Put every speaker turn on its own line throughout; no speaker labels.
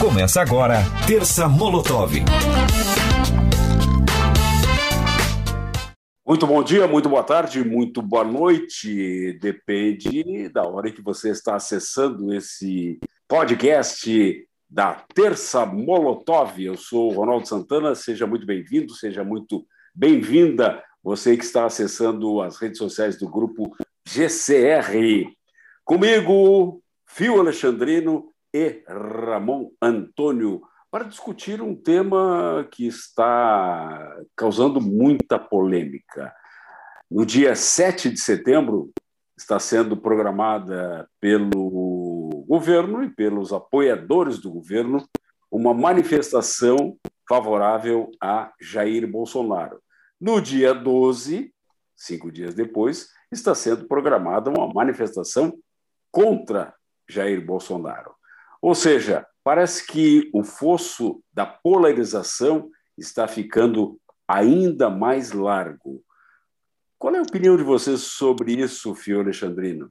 Começa agora, Terça Molotov.
Muito bom dia, muito boa tarde, muito boa noite. Depende da hora que você está acessando esse podcast da Terça Molotov. Eu sou o Ronaldo Santana, seja muito bem-vindo, seja muito bem-vinda você que está acessando as redes sociais do grupo GCR. Comigo, Fio Alexandrino e Ramon Antônio para discutir um tema que está causando muita polêmica. No dia 7 de setembro, está sendo programada pelo governo e pelos apoiadores do governo uma manifestação favorável a Jair Bolsonaro. No dia 12, cinco dias depois, está sendo programada uma manifestação contra Jair Bolsonaro. Ou seja, parece que o fosso da polarização está ficando ainda mais largo. Qual é a opinião de vocês sobre isso, Fio Alexandrino?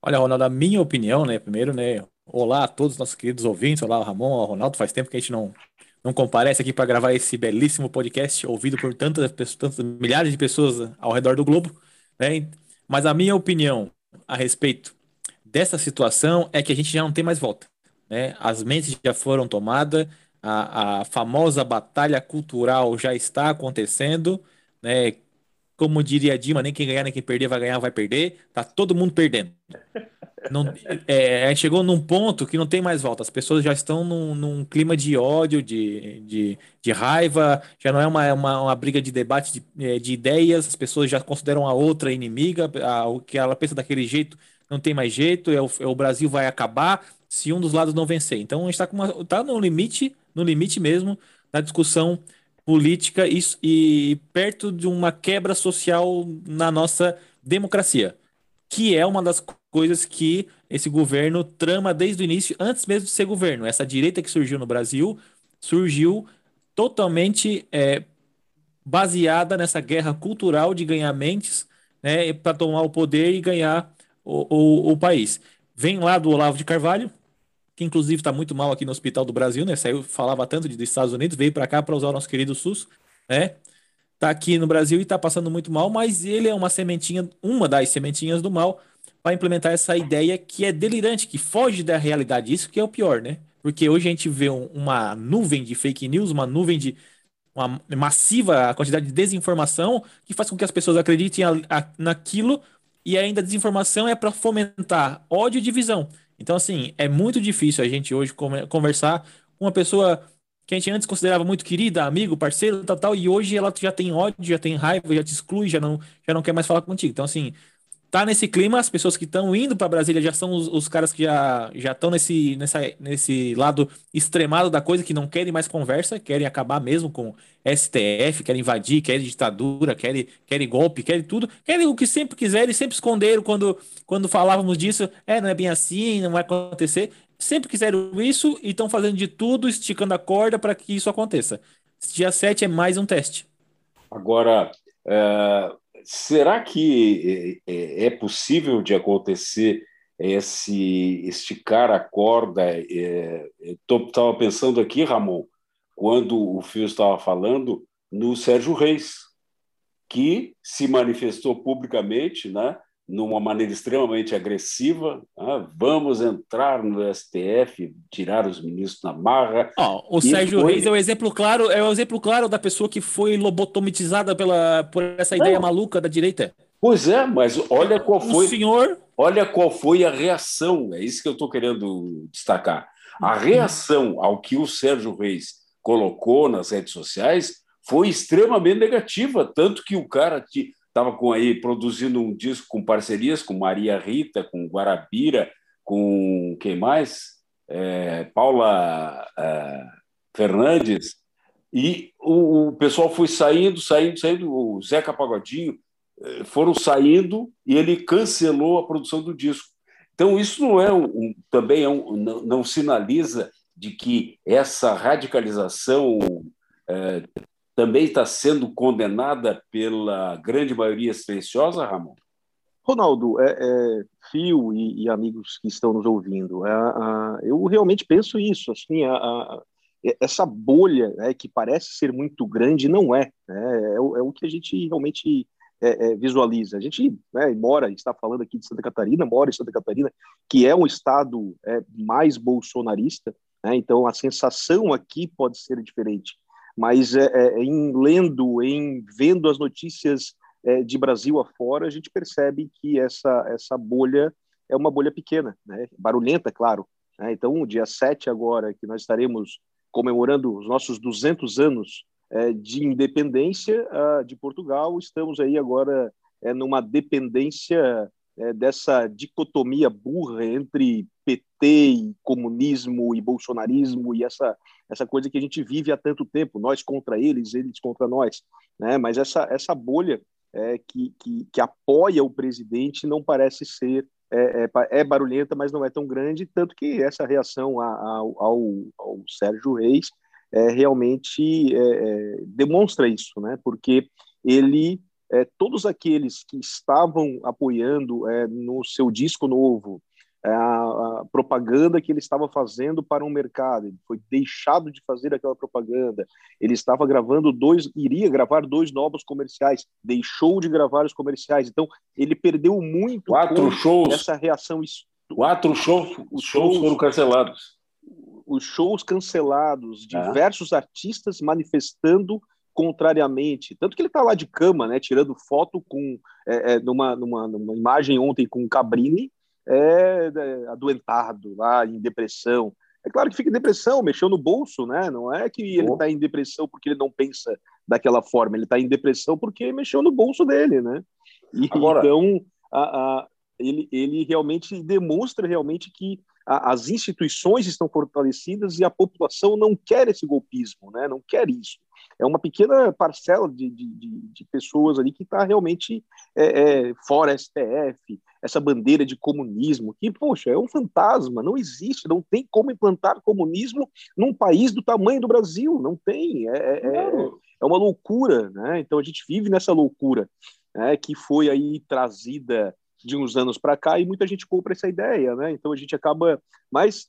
Olha, Ronaldo, a minha opinião, né? Primeiro, né? Olá a todos os nossos queridos ouvintes, olá, Ramon, olá, Ronaldo. Faz tempo que a gente não, não comparece aqui para gravar esse belíssimo podcast, ouvido por tantas, tantas milhares de pessoas ao redor do globo, né? Mas a minha opinião a respeito dessa situação é que a gente já não tem mais volta né? As mentes já foram tomadas, a, a famosa batalha cultural já está acontecendo, né? Como diria Dima, nem quem ganhar nem quem perder vai ganhar, vai perder. Tá todo mundo perdendo. Não, é, chegou num ponto que não tem mais volta. As pessoas já estão num, num clima de ódio, de, de, de, raiva. Já não é uma, uma, uma briga de debate de, é, de, ideias. As pessoas já consideram a outra inimiga. A, o que ela pensa daquele jeito não tem mais jeito. É o, é o Brasil vai acabar se um dos lados não vencer. Então a gente está tá no limite, no limite mesmo da discussão política e, e perto de uma quebra social na nossa democracia, que é uma das coisas que esse governo trama desde o início, antes mesmo de ser governo. Essa direita que surgiu no Brasil surgiu totalmente é, baseada nessa guerra cultural de ganhar mentes né, para tomar o poder e ganhar o, o, o país. Vem lá do Olavo de Carvalho, que inclusive está muito mal aqui no Hospital do Brasil, né? Saiu, falava tanto dos Estados Unidos, veio para cá para usar o nosso querido SUS, né? Tá aqui no Brasil e está passando muito mal, mas ele é uma sementinha, uma das sementinhas do mal para implementar essa ideia que é delirante, que foge da realidade. Isso que é o pior, né? Porque hoje a gente vê um, uma nuvem de fake news, uma nuvem de uma massiva quantidade de desinformação que faz com que as pessoas acreditem a, a, naquilo e ainda a desinformação é para fomentar ódio e divisão. Então, assim, é muito difícil a gente hoje conversar com uma pessoa que a gente antes considerava muito querida, amigo, parceiro, tal, tal, e hoje ela já tem ódio, já tem raiva, já te exclui, já não, já não quer mais falar contigo. Então, assim, tá nesse clima, as pessoas que estão indo para Brasília já são os, os, caras que já já estão nesse, nessa, nesse lado extremado da coisa, que não querem mais conversa, querem acabar mesmo com STF, querem invadir, querem ditadura, querem, querem golpe, querem tudo, querem o que sempre quiserem, sempre esconderam quando, quando falávamos disso, é, não é bem assim, não vai acontecer, sempre quiseram isso e estão fazendo de tudo, esticando a corda para que isso aconteça. Dia 7 é mais um teste.
Agora, é, será que é, é, é possível de acontecer esse esticar a corda? É, Estava pensando aqui, Ramon, quando o Fio estava falando no Sérgio Reis, que se manifestou publicamente, né, numa maneira extremamente agressiva. Né? Vamos entrar no STF, tirar os ministros na marra.
Oh, o Sérgio foi... Reis é o exemplo claro, é o exemplo claro da pessoa que foi lobotomizada pela por essa ideia maluca da direita.
Pois é, mas olha qual foi.
O senhor.
Olha qual foi a reação. É isso que eu estou querendo destacar. A reação ao que o Sérgio Reis colocou nas redes sociais foi extremamente negativa, tanto que o cara estava com aí produzindo um disco com parcerias com Maria Rita, com Guarabira, com quem mais? É, Paula é, Fernandes. E o, o, pessoal foi saindo, saindo, saindo. O Zeca Pagodinho é, foram saindo e ele cancelou a produção do disco. Então isso não é um, um também é um, não, não, sinaliza de que essa radicalização é, também está sendo condenada pela grande maioria silenciosa, Ramon?
Ronaldo, é, é, Fio e, e, amigos que estão nos ouvindo, é, eu realmente penso isso. Assim, a, essa bolha né, que parece ser muito grande não é. Né, é, o, é que a gente realmente é, é, visualiza. A gente né, mora, está falando aqui de Santa Catarina, mora em Santa Catarina, que é um estado é, mais bolsonarista, né, então a sensação aqui pode ser diferente. Mas é, é, em lendo, em vendo as notícias é, de Brasil afora, a gente percebe que essa, essa bolha é uma bolha pequena, né? barulhenta, claro. Né? Então, dia 7 agora, que nós estaremos comemorando os nossos 200 anos é, de independência uh, de Portugal, estamos aí agora numa dependência é, dessa dicotomia burra entre PT e comunismo e bolsonarismo e essa essa coisa que a gente vive há tanto tempo, nós contra eles, eles contra nós, né? Mas essa essa bolha é, que, que, que, apoia o presidente não parece ser é, é, é, barulhenta, mas não é tão grande, tanto que essa reação a, a, ao, ao, Sérgio Reis é, realmente é, é, demonstra isso, né? Porque ele, todos aqueles que estavam apoiando no seu disco novo é a, a, propaganda que ele estava fazendo para um mercado. Ele foi deixado de fazer aquela propaganda. Ele estava gravando dois, iria gravar dois novos comerciais, deixou de gravar os comerciais. Então ele perdeu muito.
Quatro shows.
Essa reação.
Quatro shows, os shows foram cancelados.
Os shows cancelados, ah. diversos artistas manifestando contrariamente. Tanto que ele está lá de cama, né, tirando foto com é, é, numa, numa, numa imagem ontem com o Cabrini, é, é adoentado, lá em depressão. É claro que fica em depressão, mexeu no bolso, né? Não é que ele está em depressão porque ele não pensa daquela forma, ele está em depressão porque mexeu no bolso dele, né? E, Agora... Então, a, a, ele, ele realmente demonstra realmente que a, as instituições estão fortalecidas e a população não quer esse golpismo, né? Não quer isso é uma pequena parcela de, de, de pessoas ali que está realmente é, é, fora STF, essa bandeira de comunismo, que, poxa, é um fantasma, não existe, não tem como implantar comunismo num país do tamanho do Brasil, não tem, é, é, é, é uma loucura, né? Então a gente vive nessa loucura né, que foi aí trazida de uns anos para cá e muita gente compra essa ideia, né? Então a gente acaba, mas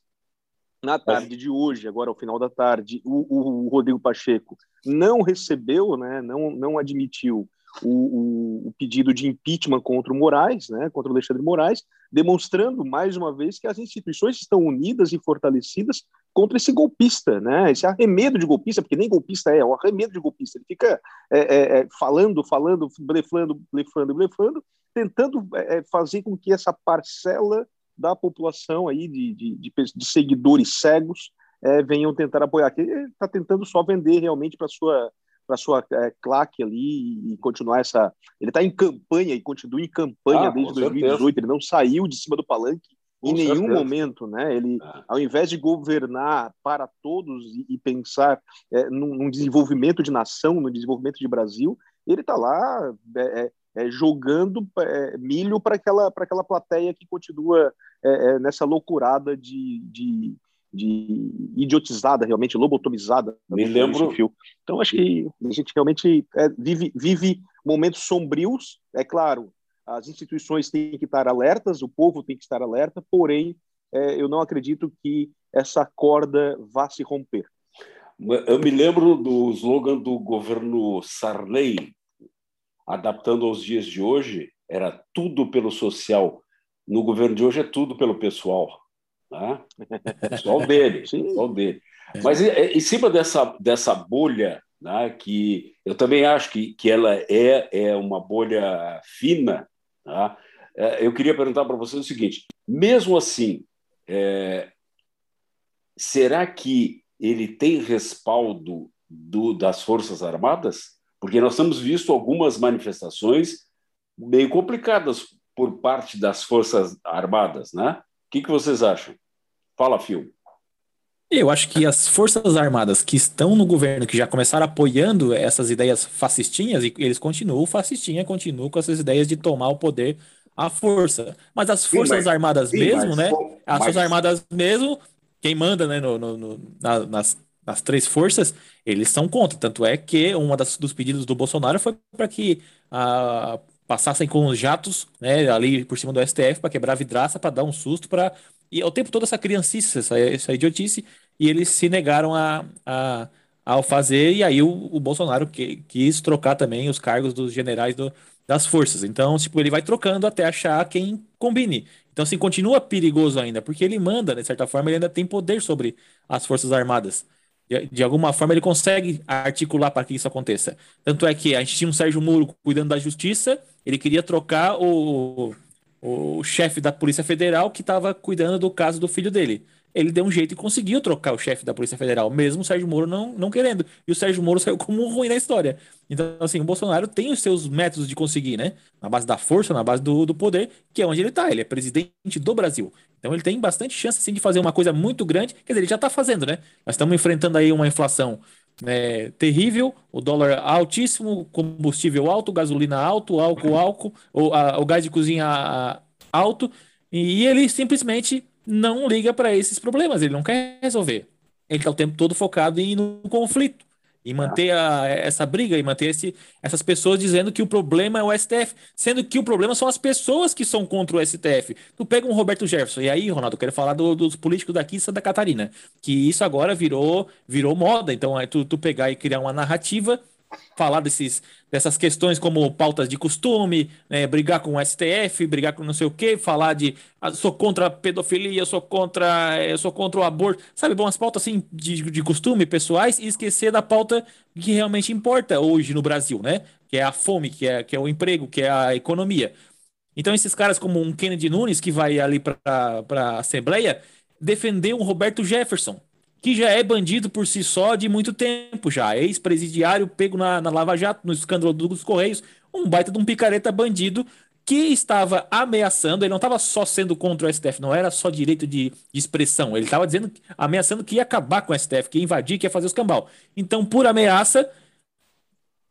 na tarde de hoje, agora ao final da tarde, o, o Rodrigo Pacheco não recebeu, né, não, não admitiu o, o, o, pedido de impeachment contra o Moraes, né, contra o Alexandre Moraes, demonstrando mais uma vez que as instituições estão unidas e fortalecidas contra esse golpista, né, esse arremedo de golpista, porque nem golpista é, é um arremedo de golpista. Ele fica é, é, é falando, falando, blefando, blefando, blefando, tentando é, é, fazer com que essa parcela da população aí de, de, de, de seguidores cegos é, venham tentar apoiar. Ele está tentando só vender realmente para sua para sua é, claque ali e continuar essa. Ele está em campanha e continua em campanha ah, desde 2018. Certeza. Ele não saiu de cima do palanque em nenhum certeza. momento, né? Ele, é. ao invés de governar para todos e, e pensar é, num, num, desenvolvimento de nação, no desenvolvimento de Brasil, ele está lá é, é, é, jogando é, milho para aquela, aquela plateia que continua nessa loucurada de, de de idiotizada, realmente lobotomizada.
Me lembro.
Fio. Então, acho que a gente realmente é, vive, vive momentos sombrios. É claro, as instituições têm que estar alertas, o povo tem que estar alerta, porém, é, eu não acredito que essa corda vá se romper.
Eu me lembro do slogan do governo Sarney, adaptando aos dias de hoje, era tudo pelo social. No governo de hoje é tudo pelo pessoal. Né? O dele, só dele. Mas em cima dessa, dessa bolha, né, que eu também acho que, que ela é, é uma bolha fina, né, eu queria perguntar para você o seguinte: mesmo assim, é, será que ele tem respaldo do, das Forças Armadas? Porque nós temos visto algumas manifestações meio complicadas por parte das Forças Armadas, né? O que, que vocês acham? Fala, Fio.
Eu acho que as Forças Armadas que estão no governo, que já começaram apoiando essas ideias fascistinhas, e eles continuam fascistinha, continuam com essas ideias de tomar o poder à força. Mas as Forças sim, mas, Armadas sim, mesmo, mas, né? As Forças Armadas mesmo, quem manda né, no, no, no na, nas, nas três forças, eles são contra. Tanto é que um dos pedidos do Bolsonaro foi para que a passassem com os jatos, né, ali por cima do STF para quebrar a vidraça, para dar um susto, para e ao tempo todo essa criancice, essa, essa idiotice, e eles se negaram a, a ao fazer, e aí o, o Bolsonaro que, quis trocar também os cargos dos generais do, das forças. Então, tipo, ele vai trocando até achar quem combine. Então, assim, continua perigoso ainda, porque ele manda, de certa forma, ele ainda tem poder sobre as Forças Armadas. De, alguma forma, ele consegue articular para que isso aconteça. Tanto é que a gente tinha um Sérgio Moro cuidando da justiça, ele queria trocar o, o chefe da Polícia Federal que estava cuidando do caso do filho dele ele deu um jeito e conseguiu trocar o chefe da Polícia Federal, mesmo o Sérgio Moro não, não querendo. E o Sérgio Moro saiu como ruim na história. Então, assim, o Bolsonaro tem os seus métodos de conseguir, né? Na base da força, na base do, do poder, que é onde ele está. Ele é presidente do Brasil. Então, ele tem bastante chance, assim, de fazer uma coisa muito grande. Quer dizer, ele já está fazendo, né? Nós estamos enfrentando aí uma inflação né, terrível, o dólar altíssimo, combustível alto, gasolina alto, álcool alto, o, a, o gás de cozinha alto, e ele simplesmente não liga para esses problemas, ele não quer resolver. Ele está o tempo todo focado em no conflito, em manter a, essa briga, e manter esse, essas pessoas dizendo que o problema é o STF, sendo que o problema são as pessoas que são contra o STF. Tu pega um Roberto Jefferson, e aí, Ronaldo, eu quero falar do, dos políticos daqui Santa Catarina, que isso agora virou, virou moda. Então, é tu, tu pegar e criar uma narrativa falar desses, dessas questões como pautas de costume, né, brigar com o STF, brigar com não sei o quê, falar de ah, sou contra a pedofilia, sou contra, eu sou contra o aborto, sabe, bom, as pautas assim de, de costume pessoais e esquecer da pauta que realmente importa hoje no Brasil, né? Que é a fome, que é, que é o emprego, que é a economia. Então, esses caras como um Kennedy Nunes, que vai ali para a Assembleia, defender um Roberto Jefferson, que já é bandido por si só de muito tempo já. Ex-presidiário pego na, na Lava Jato, no escândalo dos Correios, um baita de um picareta bandido que estava ameaçando, ele não estava só sendo contra o STF, não era só direito de, de expressão, ele estava dizendo, ameaçando que ia acabar com o STF, que ia invadir, que ia fazer os cambal. Então, por ameaça,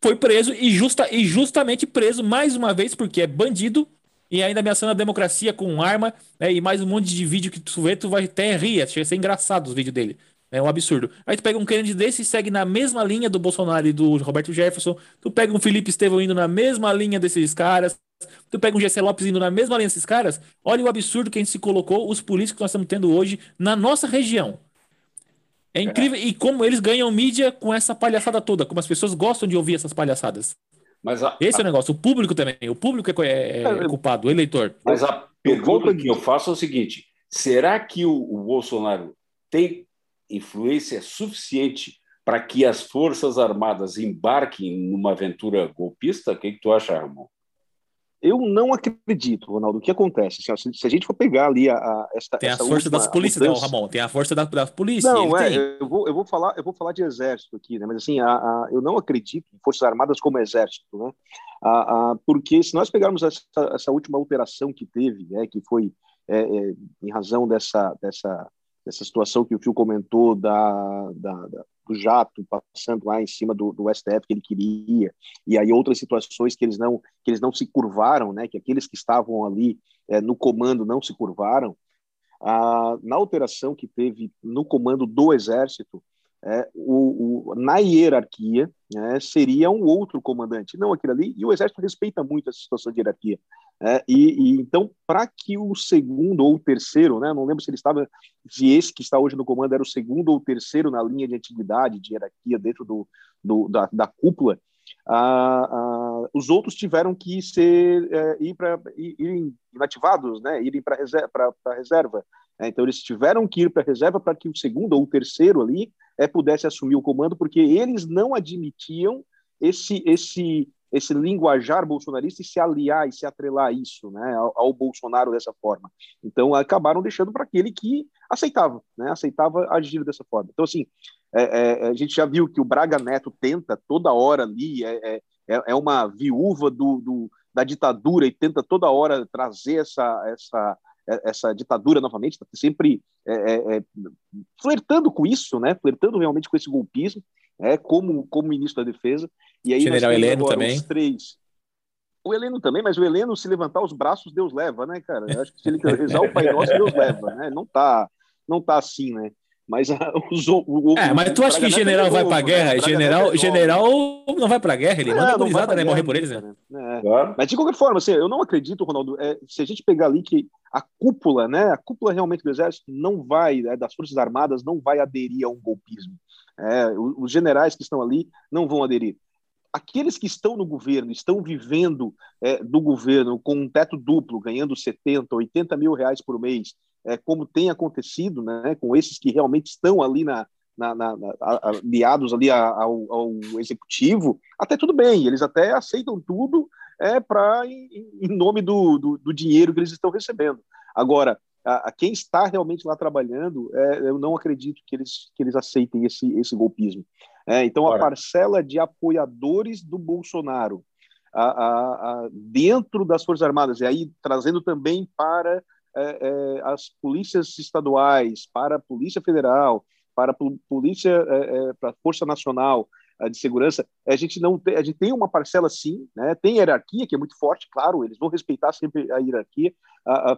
foi preso e, justa, e justamente preso mais uma vez, porque é bandido e ainda ameaçando a democracia com arma, né, e mais um monte de vídeo que tu vê, tu vai até rir, chega a ser engraçado os vídeos dele. É um absurdo. Aí tu pega um Kennedy desse e segue na mesma linha do Bolsonaro e do Roberto Jefferson. Tu pega um Felipe Estevão indo na mesma linha desses caras. Tu pega um GC Lopes indo na mesma linha desses caras. Olha o absurdo que a gente se colocou, os políticos que nós estamos tendo hoje na nossa região. É incrível. É. E como eles ganham mídia com essa palhaçada toda. Como as pessoas gostam de ouvir essas palhaçadas. Mas a, Esse a... é o negócio. O público também. O público é, é, é culpado, o eleitor.
Mas a pergunta que eu faço é o seguinte: será que o, o Bolsonaro tem influência suficiente para que as Forças Armadas embarquem numa aventura golpista? O que, que tu acha, Ramon?
Eu não acredito, Ronaldo. O que acontece? Se a gente for pegar ali a, a esta,
tem a força das polícias, mudança... não, Ramon. Tem a força da, da polícia.
Não, é. Eu vou, eu vou falar, eu vou falar de exército aqui, né? Mas assim, a, a, eu não acredito em forças armadas como exército, né? A, a, porque se nós pegarmos essa, essa última operação que teve, né? Que foi é, é, em razão dessa dessa dessa situação que o Fio comentou da, da, da, do jato passando lá em cima do, do, STF que ele queria, e aí outras situações que eles não, que eles não se curvaram, né, que aqueles que estavam ali é, no comando não se curvaram, ah, na alteração que teve no comando do Exército, é, o, o, na hierarquia né, seria um outro comandante, não aquele ali, e o Exército respeita muito essa situação de hierarquia. É, e, e, então, para que o segundo ou o terceiro, né, não lembro se ele estava, se esse que está hoje no comando era o segundo ou o terceiro na linha de antiguidade, de hierarquia dentro do, do da, da, cúpula, ah, ah, os outros tiveram que ser é, ir para irem inativados, né, irem para reserva, reserva. É, então eles tiveram que ir para a reserva para que o segundo ou o terceiro ali é, pudesse assumir o comando, porque eles não admitiam esse esse esse linguajar bolsonarista e se aliar e se atrelar a isso, né, ao, ao Bolsonaro dessa forma. Então acabaram deixando para aquele que aceitava, né, aceitava agir dessa forma. Então assim, é, é, a gente já viu que o Braga Neto tenta toda hora ali, é, é, é uma viúva do, do, da ditadura e tenta toda hora trazer essa essa é, essa ditadura novamente, está sempre é, é, é, flertando com isso, né? Flertando realmente com esse golpismo, é como como ministro da Defesa. E aí
General Heleno também.
três. O Heleno também, mas o Heleno se levantar os braços Deus leva, né, cara? Eu acho que se ele rezar o Pai Nosso Deus leva, né? Não tá, não tá assim, né?
Mas os, o, o, É, mas tu acha que general vai para guerra? Né? General, general não vai para guerra, ele manda a gurizada, né? Morrer por eles, né?
É. Claro. Mas de qualquer forma, assim, eu não acredito, Ronaldo, é, se a gente pegar ali que a cúpula, né? A cúpula realmente do exército não vai, é, das forças armadas, não vai aderir a um golpismo. É, os generais que estão ali não vão aderir aqueles que estão no governo, estão vivendo é, do governo com um teto duplo, ganhando 70, 80 mil reais por mês, é, como tem acontecido, né, com esses que realmente estão ali na, na, na, na aliados ali ao, ao, executivo, até tudo bem, eles até aceitam tudo é para em, em, nome do, do, do, dinheiro que eles estão recebendo. Agora, a, a quem está realmente lá trabalhando, é, eu não acredito que eles, que eles aceitem esse, esse golpismo. É, então, a parcela de apoiadores do Bolsonaro a, a, a, dentro das Forças Armadas, e aí trazendo também para é, é, as polícias estaduais, para a Polícia Federal, para a Polícia, é, é, para a Força Nacional de Segurança, a gente não tem, a gente tem uma parcela sim, né? tem hierarquia que é muito forte, claro, eles vão respeitar sempre a hierarquia,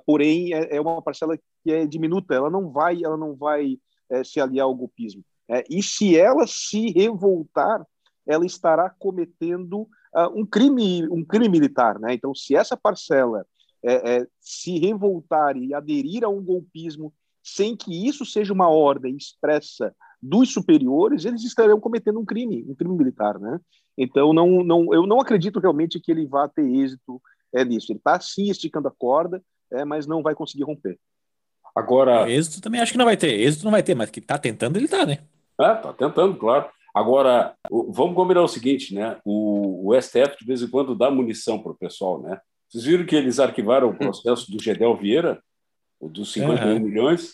porém é, uma parcela que é diminuta, ela não vai, ela não vai é, se aliar ao golpismo. É, e se ela se revoltar, ela estará cometendo uh, um crime, um crime militar, né? Então, se essa parcela é, é, se revoltar e aderir a um golpismo sem que isso seja uma ordem expressa dos superiores, eles estarão cometendo um crime, um crime militar, né? Então, não, não, eu não acredito realmente que ele vá ter êxito é, nisso. Ele está sim esticando a corda, é, mas não vai conseguir romper.
Agora. Êxito também acho que não vai ter. Êxito não vai ter, mas que está tentando, ele está, né?
É, tá tentando, claro. Agora, vamos combinar o seguinte, né? O, o STF de vez em quando dá munição para o pessoal, né? Vocês viram que eles arquivaram o processo do Gedel Vieira, o dos 51 uhum. milhões?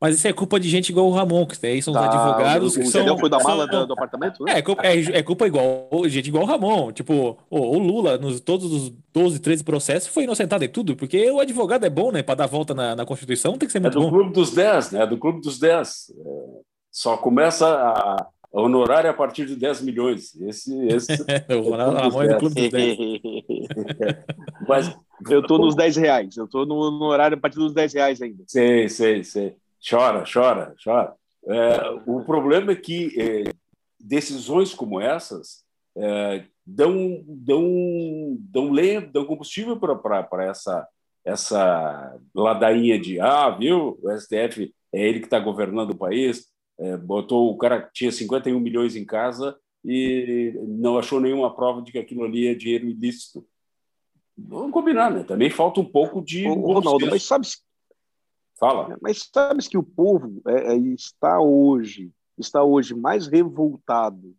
Mas isso é culpa de gente igual o Ramon, que aí são os tá, advogados o, que o são.
foi da mala são, do, apartamento? Né?
É, culpa, é, é, culpa igual gente igual o Ramon. Tipo, o, o, Lula, nos todos os 12, 13 processos, foi inocentado em tudo, porque o advogado é bom, né? Para dar volta na, na Constituição, tem que ser muito bom.
É do bom. clube dos 10, né? Do clube dos 10. É só começa a honorário a partir de 10 milhões. Esse, esse
o Ronaldo Ramon é do clube dos 10.
Mas, eu estou nos 10 reais. Eu estou no honorário a partir dos 10 reais ainda.
Sei, sei, sei. Chora, chora, chora. É, o problema é que é, decisões como essas é, dão, dão, dão lenha, dão combustível para essa, essa ladainha de ah, viu, o STF é ele que está governando o país, é, botou o cara tinha 51 milhões em casa e não achou nenhuma prova de que aquilo ali é dinheiro ilícito. Vamos combinar, né? Também falta um pouco de.
Ô, Ronaldo, mas sabes. Fala. Mas sabes que o povo é, é, está hoje está hoje mais revoltado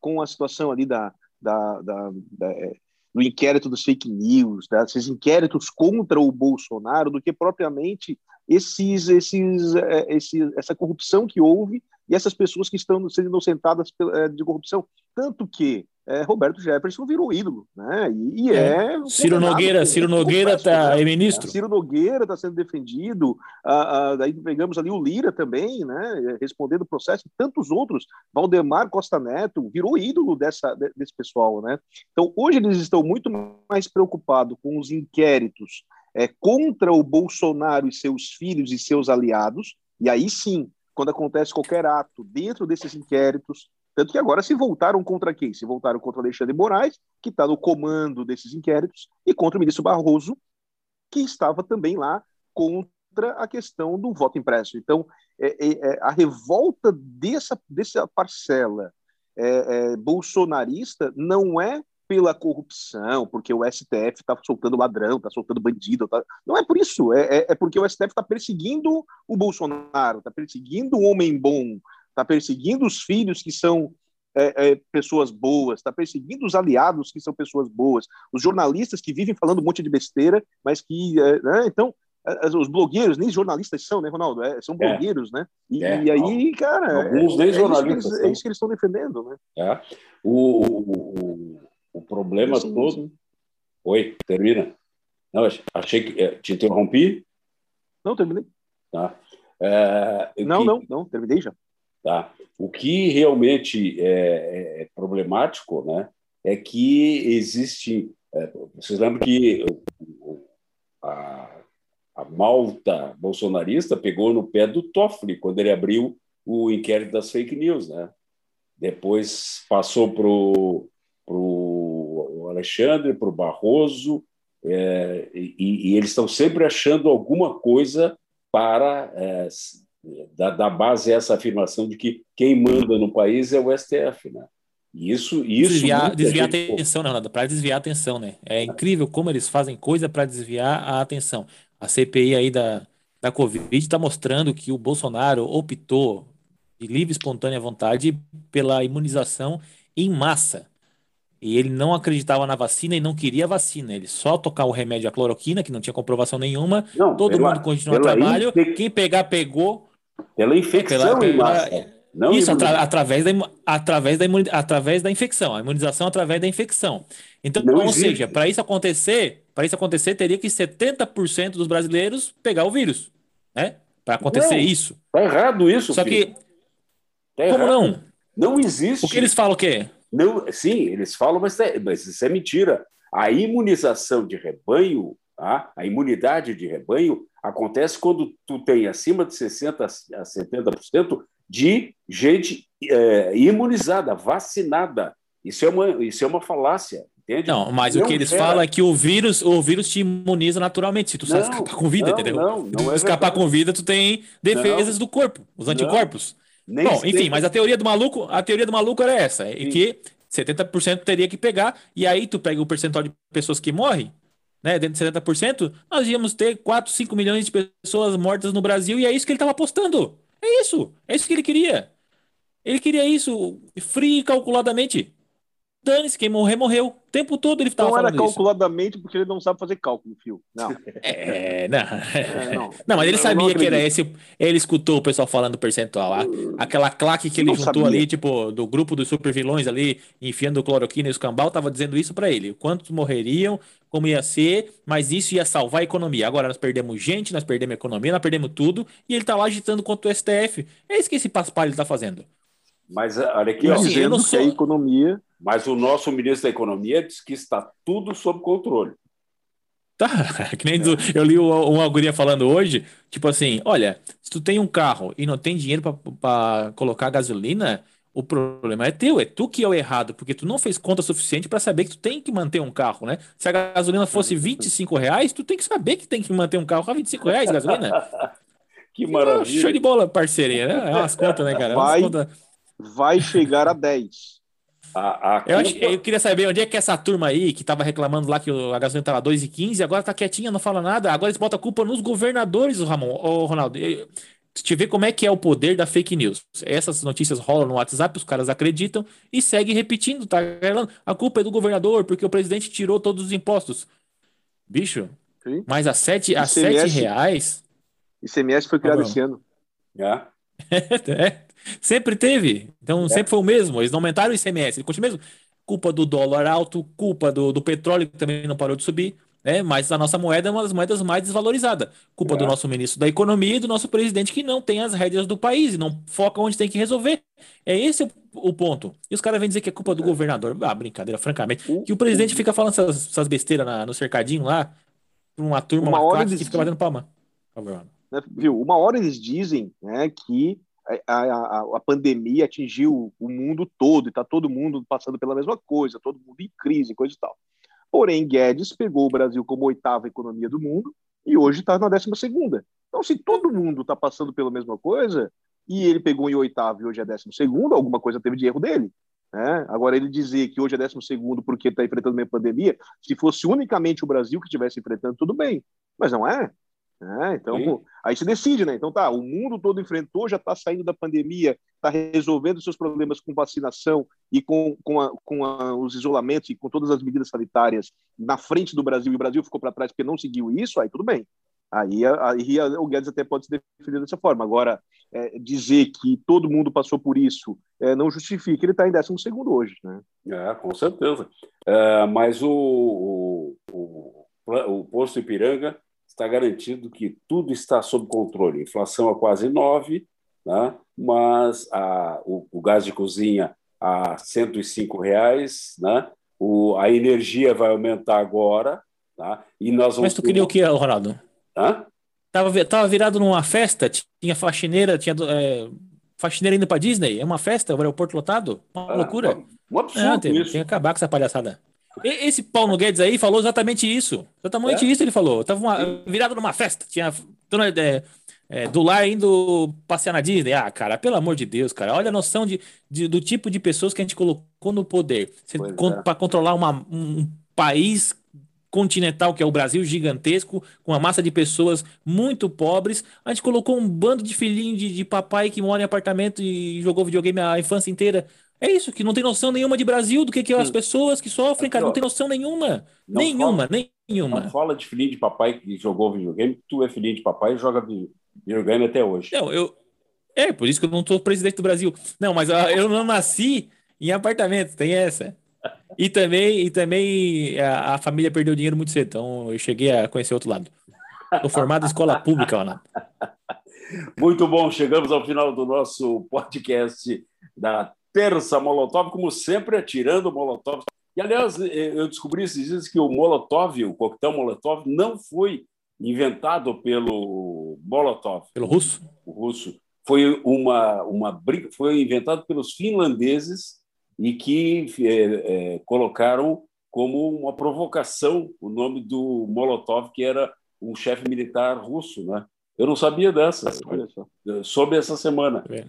com a situação ali da, da, da, da é, do inquérito dos fake news, desses inquéritos contra o Bolsonaro, do que propriamente esses, esses, é, esse, essa corrupção que houve e essas pessoas que estão sendo inocentadas é, de corrupção. Tanto que é, Roberto Jefferson virou ídolo, né? E, e é.
é Ciro Nogueira, Ciro Nogueira está é ministro.
Ciro Nogueira está sendo defendido. Ah, ah, daí pegamos ali o Lira também, né? Respondendo o processo. Tantos outros. Valdemar Costa Neto virou ídolo dessa, desse pessoal, né? Então hoje eles estão muito mais preocupados com os inquéritos é, contra o Bolsonaro e seus filhos e seus aliados, e aí sim, quando acontece qualquer ato dentro desses inquéritos, tanto que agora se voltaram contra quem? Se voltaram contra Alexandre Moraes, que está no comando desses inquéritos, e contra o ministro Barroso, que estava também lá contra a questão do voto impresso. Então, é, é, é a revolta dessa, dessa parcela é, é bolsonarista não é pela corrupção, porque o STF está soltando ladrão, está soltando bandido. Tá... Não é por isso, é, é, é porque o STF está perseguindo o Bolsonaro, está perseguindo o homem bom, está perseguindo os filhos que são é, é, pessoas boas, está perseguindo os aliados que são pessoas boas, os jornalistas que vivem falando um monte de besteira, mas que. É, né? Então, é, os blogueiros, nem jornalistas são, né, Ronaldo? são blogueiros, né? E, e aí, cara.
Alguns nem jornalistas.
É isso que eles, estão defendendo, né?
É. O, o, o problema sim, todo. Sim. Oi, termina. Não, achei que é, te interrompi.
Não, terminei.
Tá.
É, não, que, não, não, terminei já.
Tá. O que realmente é, é problemático, né, é que existe. É, vocês lembram que a, a malta bolsonarista pegou no pé do Toffoli quando ele abriu o inquérito das fake news, né? Depois passou para o Alexandre, para o Barroso, é, e, e, eles estão sempre achando alguma coisa para é, dar, dar base a essa afirmação de que quem manda no país é o STF, né? Isso, isso
desviar, desviar gente... a atenção, né, Ronaldo? Para desviar a atenção, né? É incrível como eles fazem coisa para desviar a atenção. A CPI aí da, da Covid está mostrando que o Bolsonaro optou de livre e espontânea vontade pela imunização em massa. E ele não acreditava na vacina e não queria vacina. Ele só tocar o remédio a cloroquina, que não tinha comprovação nenhuma. Não, todo pela, mundo continua trabalho. Infec... Quem pegar, pegou.
Pela infecção pela, em massa.
Não Isso, atra através, da, através, da através da infecção, a imunização através da infecção. Então, não ou existe. seja, para isso acontecer, para isso acontecer, teria que 70% dos brasileiros pegar o vírus, né? Para acontecer não, isso.
Tá errado isso.
Só filho. que tá como não?
Não existe.
O que eles falam o quê?
Não, sim, eles falam, mas, é, mas isso é mentira. A imunização de rebanho, tá? a imunidade de rebanho, acontece quando tu tem acima de 60% a 70% de gente é, imunizada, vacinada. Isso é uma, isso é uma falácia. Entende?
Não, mas não o que eles era. falam é que o vírus, o vírus te imuniza naturalmente. Se tu não, escapar com vida, não, entendeu? Não, não é escapar verdade. com vida, tu tem defesas do corpo, os anticorpos. Bom, enfim, mas a teoria do maluco, a teoria do maluco era essa, é que 70% teria que pegar, e aí tu pega o percentual de pessoas que morrem, né, dentro de 70%, nós íamos ter 4, 5 milhões de pessoas mortas no Brasil, e é isso que ele estava apostando. É isso. É isso que ele queria. Ele queria isso frio e calculadamente. Dane-se, quem morrer, morreu. O tempo todo ele estava falando
Não era calculadamente isso. porque ele não sabe fazer cálculo, fio. Não.
É, não. É, não. não. mas ele sabia que era esse. Ele escutou o pessoal falando percentual. A, aquela claque que ele não juntou sabia. ali, tipo, do grupo dos super vilões ali, enfiando cloroquina e os cambal, tava dizendo isso para ele. Quantos morreriam, como ia ser, mas isso ia salvar a economia. Agora nós perdemos gente, nós perdemos a economia, nós perdemos tudo, e ele tá lá agitando contra o STF. É isso que esse paspalho tá fazendo.
Mas olha aqui, ó,
assim, dizendo sou... que a economia
mas o nosso ministro da Economia diz que está tudo sob controle.
Tá, que nem do, eu li uma guria falando hoje, tipo assim, olha, se tu tem um carro e não tem dinheiro para colocar gasolina, o problema é teu, é tu que é o errado, porque tu não fez conta suficiente para saber que tu tem que manter um carro, né? Se a gasolina fosse 25 reais, tu tem que saber que tem que manter um carro a 25 reais gasolina.
que maravilha.
Show de bola, parceria, né? É umas contas, né, cara? É
vai, contas... vai chegar a 10.
A, a eu, acho, eu, queria saber onde é que essa turma aí, que estava reclamando lá que a gasolina estava 2,15, agora está quietinha, não fala nada. Agora eles botam a culpa nos governadores, o Ramon. Ô, Ronaldo, te vê como é que é o poder da fake news. Essas notícias rolam no WhatsApp, os caras acreditam e seguem repetindo, tá? A culpa é do governador, porque o presidente tirou todos os impostos. Bicho, Sim. mas a sete, a sete reais.
ICMS foi criado esse ano.
É.
é. Sempre teve. Então, é. sempre foi o mesmo. Eles não aumentaram o ICMS. Ele continua mesmo. Culpa do dólar alto, culpa do, do petróleo, que também não parou de subir. Né? Mas a nossa moeda é uma das moedas mais desvalorizadas. Culpa é. do nosso ministro da Economia e do nosso presidente, que não tem as rédeas do país e não foca onde tem que resolver. É esse o, o ponto. E os caras vêm dizer que é culpa do é. governador. Ah, brincadeira, francamente. Que o presidente fica falando essas, essas besteiras na, no cercadinho lá, uma turma, uma, uma classe que fica batendo palma.
Né, viu? Uma hora eles dizem né, que a, a, a, pandemia atingiu o mundo todo e está todo mundo passando pela mesma coisa, todo mundo em crise, coisa e tal. Porém, Guedes pegou o Brasil como oitava economia do mundo e hoje está na décima segunda. Então, se todo mundo está passando pela mesma coisa e ele pegou em oitavo e hoje é décimo segundo, alguma coisa teve de erro dele. Né? Agora, ele dizer que hoje é décimo segundo porque está enfrentando uma pandemia, se fosse unicamente o Brasil que estivesse enfrentando, tudo bem. Mas não é. É, então, Sim. aí se decide, né? Então tá, o mundo todo enfrentou, já está saindo da pandemia, está resolvendo seus problemas com vacinação e com, com, a, com a, os isolamentos e com todas as medidas sanitárias na frente do Brasil, e o Brasil ficou para trás porque não seguiu isso, aí tudo bem. Aí, aí o Guedes até pode se defender dessa forma. Agora, é, dizer que todo mundo passou por isso é, não justifica, ele está em 12 segundo hoje, né?
É, com certeza. É, mas o, o, o, o posto Ipiranga está garantido que tudo está sob controle. Inflação a quase 9, né? mas a, o, o, gás de cozinha a 105 reais, né? o, a energia vai aumentar agora. Tá? E nós
mas tu queria o que, Ronaldo?
Hã?
Tava, tava virado numa festa, tinha faxineira, tinha é, faxineira indo pra Disney. É uma festa, o aeroporto lotado. Uma ah, loucura. Um absurdo Não, tem, isso. Tem que acabar com essa palhaçada. Esse Paulo Guedes aí falou exatamente isso. Exatamente é? isso ele falou. Tava uma, virado numa festa. Tinha é, é, do lar indo passear na Disney. Ah, cara, pelo amor de Deus, cara. Olha a noção de, de do tipo de pessoas que a gente colocou no poder. É. Para controlar uma, um país continental, que é o Brasil, gigantesco, com uma massa de pessoas muito pobres. A gente colocou um bando de filhinho de, de papai que mora em apartamento e jogou videogame a infância inteira. É isso, que não tem noção nenhuma de Brasil, do que, que é as pessoas que sofrem, cara, não tem noção nenhuma. Não nenhuma, fala, nenhuma.
Não fala de filhinho de papai que jogou videogame, tu é filhinho de papai e joga videogame até hoje.
Não, eu. É, por isso que eu não sou presidente do Brasil. Não, mas eu não nasci em apartamento, tem essa. E também, e também a, a, família perdeu dinheiro muito cedo, então eu cheguei a conhecer outro lado. Estou formado em escola pública, Ana.
Muito bom, chegamos ao final do nosso podcast da Terça Molotov, como sempre, atirando Molotov. E, aliás, eu descobri esses dias que o Molotov, o coquetel Molotov, não foi inventado pelo Molotov.
Pelo russo?
O russo. Foi uma, uma briga, foi inventado pelos finlandeses e que é, é, colocaram como uma provocação o nome do Molotov, que era um chefe militar russo, né? Eu não sabia dessa, soube essa semana, é.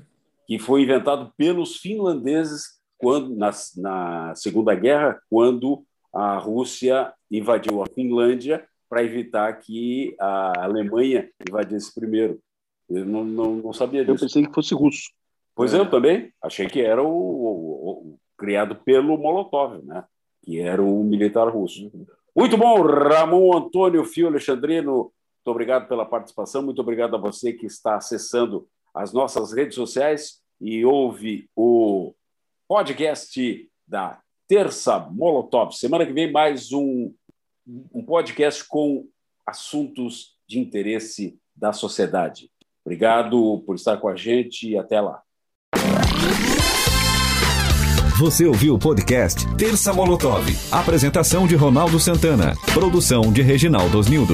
Que foi inventado pelos finlandeses quando na, na Segunda Guerra, quando a Rússia invadiu a Finlândia para evitar que a Alemanha invadisse primeiro. Eu não, não, não sabia disso.
Eu pensei que fosse russo.
Pois é. eu também. Achei que era o, o, o, criado pelo Molotov, né? que era o militar russo. Muito bom, Ramon Antônio Fio Alexandrino. Muito obrigado pela participação. Muito obrigado a você que está acessando as nossas redes sociais e ouve o podcast da Terça Molotov. Semana que vem, mais um, um podcast com assuntos de interesse da sociedade. Obrigado por estar com a gente e até lá.
Você ouviu o podcast Terça Molotov. Apresentação de Ronaldo Santana. Produção de Reginaldo Osnildo.